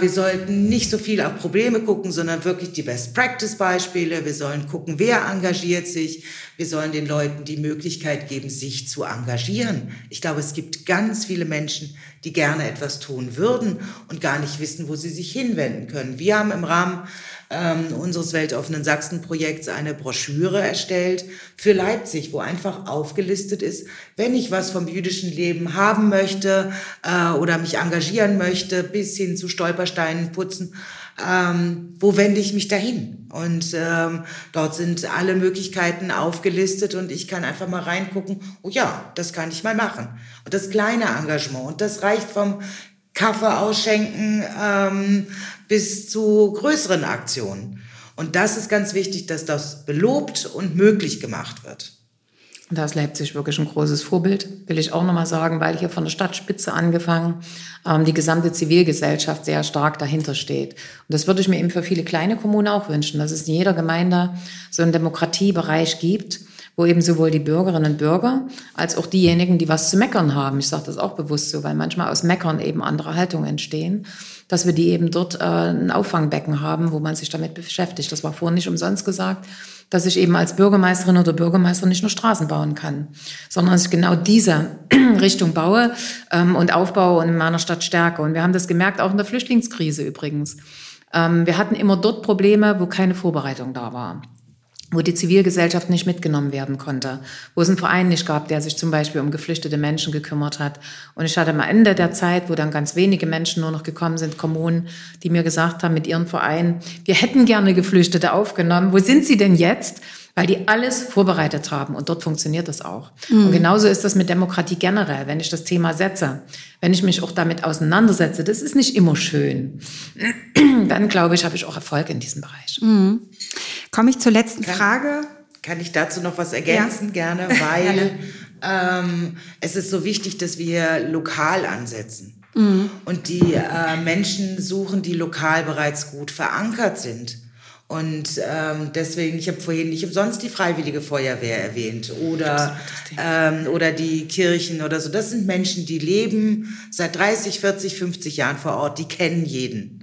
Wir sollten nicht so viel auf Probleme gucken, sondern wirklich die Best-Practice-Beispiele. Wir sollen gucken, wer engagiert sich. Wir sollen den Leuten die Möglichkeit geben, sich zu engagieren. Ich glaube, es gibt ganz viele Menschen, die gerne etwas tun würden und gar nicht wissen, wo sie sich hinwenden können. Wir haben im Rahmen ähm, unseres weltoffenen Sachsen-Projekts eine Broschüre erstellt für Leipzig, wo einfach aufgelistet ist, wenn ich was vom jüdischen Leben haben möchte äh, oder mich engagieren möchte, bis hin zu Stolpersteinen putzen, ähm, wo wende ich mich dahin? Und ähm, dort sind alle Möglichkeiten aufgelistet und ich kann einfach mal reingucken, oh ja, das kann ich mal machen. Und das kleine Engagement, und das reicht vom Kaffee ausschenken ähm, bis zu größeren Aktionen. Und das ist ganz wichtig, dass das belobt und möglich gemacht wird. Da ist Leipzig wirklich ein großes Vorbild, will ich auch nochmal sagen, weil hier von der Stadtspitze angefangen ähm, die gesamte Zivilgesellschaft sehr stark dahinter steht. Und das würde ich mir eben für viele kleine Kommunen auch wünschen, dass es in jeder Gemeinde so einen Demokratiebereich gibt, wo eben sowohl die Bürgerinnen und Bürger als auch diejenigen, die was zu meckern haben, ich sage das auch bewusst so, weil manchmal aus Meckern eben andere Haltungen entstehen, dass wir die eben dort äh, ein Auffangbecken haben, wo man sich damit beschäftigt. Das war vorhin nicht umsonst gesagt, dass ich eben als Bürgermeisterin oder Bürgermeister nicht nur Straßen bauen kann, sondern dass ich genau diese Richtung baue ähm, und aufbaue und in meiner Stadt stärke. Und wir haben das gemerkt, auch in der Flüchtlingskrise übrigens. Ähm, wir hatten immer dort Probleme, wo keine Vorbereitung da war wo die Zivilgesellschaft nicht mitgenommen werden konnte, wo es einen Verein nicht gab, der sich zum Beispiel um geflüchtete Menschen gekümmert hat. Und ich hatte am Ende der Zeit, wo dann ganz wenige Menschen nur noch gekommen sind, Kommunen, die mir gesagt haben mit ihren Vereinen, wir hätten gerne Geflüchtete aufgenommen. Wo sind sie denn jetzt? Weil die alles vorbereitet haben und dort funktioniert das auch. Mhm. Und genauso ist das mit Demokratie generell, wenn ich das Thema setze, wenn ich mich auch damit auseinandersetze, das ist nicht immer schön, dann glaube ich, habe ich auch Erfolg in diesem Bereich. Mhm. Komme ich zur letzten kann, Frage. Kann ich dazu noch was ergänzen? Ja. Gerne, weil ähm, es ist so wichtig, dass wir lokal ansetzen. Mhm. Und die äh, Menschen suchen, die lokal bereits gut verankert sind. Und ähm, deswegen, ich habe vorhin nicht umsonst die Freiwillige Feuerwehr erwähnt oder, ähm, oder die Kirchen oder so. Das sind Menschen, die leben seit 30, 40, 50 Jahren vor Ort, die kennen jeden.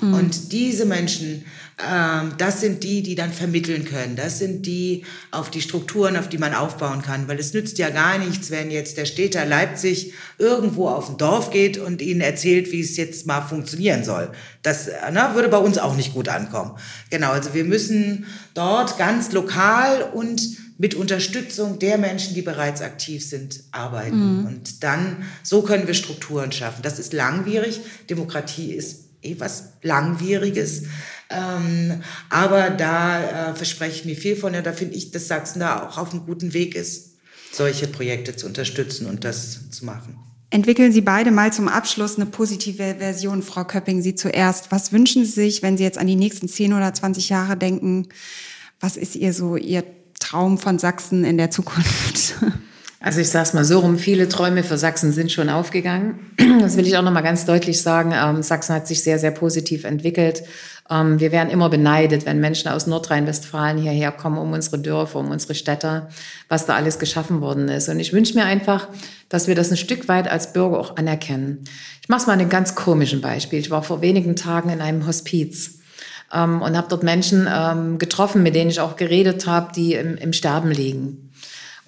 Mhm. Und diese Menschen ähm, das sind die, die dann vermitteln können. Das sind die auf die Strukturen, auf die man aufbauen kann. Weil es nützt ja gar nichts, wenn jetzt der Städter Leipzig irgendwo auf ein Dorf geht und ihnen erzählt, wie es jetzt mal funktionieren soll. Das na, würde bei uns auch nicht gut ankommen. Genau, also wir müssen dort ganz lokal und mit Unterstützung der Menschen, die bereits aktiv sind, arbeiten. Mhm. Und dann, so können wir Strukturen schaffen. Das ist langwierig. Demokratie ist eh was Langwieriges. Ähm, aber da äh, verspreche ich mir viel von. Ja, da finde ich, dass Sachsen da auch auf einem guten Weg ist, solche Projekte zu unterstützen und das zu machen. Entwickeln Sie beide mal zum Abschluss eine positive Version, Frau Köpping, Sie zuerst. Was wünschen Sie sich, wenn Sie jetzt an die nächsten 10 oder 20 Jahre denken? Was ist Ihr so Ihr Traum von Sachsen in der Zukunft? Also ich sage es mal so rum, viele Träume für Sachsen sind schon aufgegangen. Das will ich auch noch mal ganz deutlich sagen. Ähm, Sachsen hat sich sehr, sehr positiv entwickelt. Ähm, wir werden immer beneidet, wenn Menschen aus Nordrhein-Westfalen hierher kommen, um unsere Dörfer, um unsere Städte, was da alles geschaffen worden ist. Und ich wünsche mir einfach, dass wir das ein Stück weit als Bürger auch anerkennen. Ich mache es mal an einem ganz komischen Beispiel. Ich war vor wenigen Tagen in einem Hospiz ähm, und habe dort Menschen getroffen, mit denen ich auch geredet habe, die im, im Sterben liegen.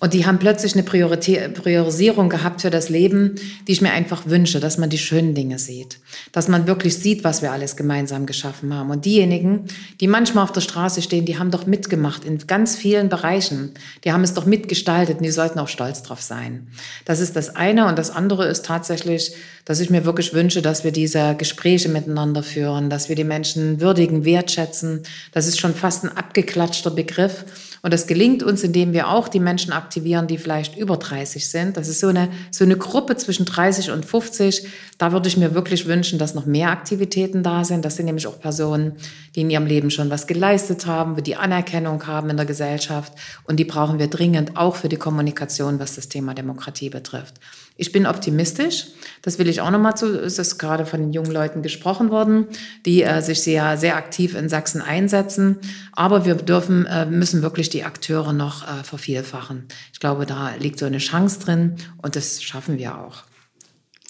Und die haben plötzlich eine Priorisierung gehabt für das Leben, die ich mir einfach wünsche, dass man die schönen Dinge sieht, dass man wirklich sieht, was wir alles gemeinsam geschaffen haben. Und diejenigen, die manchmal auf der Straße stehen, die haben doch mitgemacht in ganz vielen Bereichen. Die haben es doch mitgestaltet und die sollten auch stolz drauf sein. Das ist das eine. Und das andere ist tatsächlich, dass ich mir wirklich wünsche, dass wir diese Gespräche miteinander führen, dass wir die Menschen würdigen, wertschätzen. Das ist schon fast ein abgeklatschter Begriff. Und das gelingt uns, indem wir auch die Menschen aktivieren, die vielleicht über 30 sind. Das ist so eine, so eine Gruppe zwischen 30 und 50. Da würde ich mir wirklich wünschen, dass noch mehr Aktivitäten da sind. Das sind nämlich auch Personen, die in ihrem Leben schon was geleistet haben, die Anerkennung haben in der Gesellschaft. Und die brauchen wir dringend auch für die Kommunikation, was das Thema Demokratie betrifft. Ich bin optimistisch. Das will ich auch nochmal zu, es ist gerade von den jungen Leuten gesprochen worden, die äh, sich sehr, sehr aktiv in Sachsen einsetzen. Aber wir dürfen, äh, müssen wirklich die Akteure noch äh, vervielfachen. Ich glaube, da liegt so eine Chance drin und das schaffen wir auch.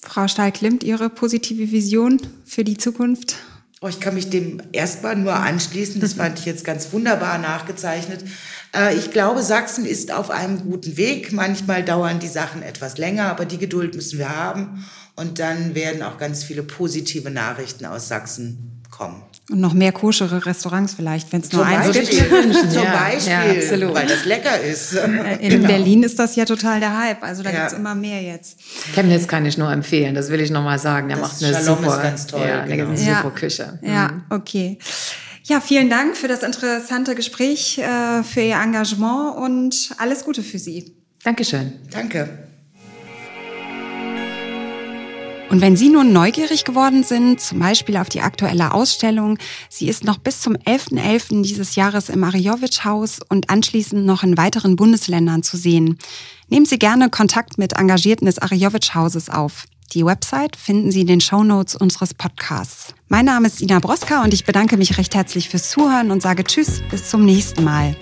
Frau Steig-Limt, Ihre positive Vision für die Zukunft? Oh, ich kann mich dem erstmal nur anschließen. Das fand ich jetzt ganz wunderbar nachgezeichnet. Äh, ich glaube, Sachsen ist auf einem guten Weg. Manchmal dauern die Sachen etwas länger, aber die Geduld müssen wir haben. Und dann werden auch ganz viele positive Nachrichten aus Sachsen kommen. Und noch mehr koschere Restaurants vielleicht, wenn es nur eins gibt. Zum ja, Beispiel, ja, weil das lecker ist. Äh, in genau. Berlin ist das ja total der Hype. Also da ja. gibt es immer mehr jetzt. Chemnitz kann ich nur empfehlen, das will ich nochmal sagen. Der das macht eine Shalom super, ist ganz toll, ja, eine genau. super Küche. Ja, mhm. okay. Ja, vielen Dank für das interessante Gespräch, äh, für Ihr Engagement und alles Gute für Sie. Dankeschön. Danke. Und wenn Sie nun neugierig geworden sind, zum Beispiel auf die aktuelle Ausstellung, sie ist noch bis zum 11.11. .11. dieses Jahres im Arijovic-Haus und anschließend noch in weiteren Bundesländern zu sehen. Nehmen Sie gerne Kontakt mit Engagierten des Arijovic-Hauses auf. Die Website finden Sie in den Shownotes unseres Podcasts. Mein Name ist Ina Broska und ich bedanke mich recht herzlich fürs Zuhören und sage Tschüss, bis zum nächsten Mal.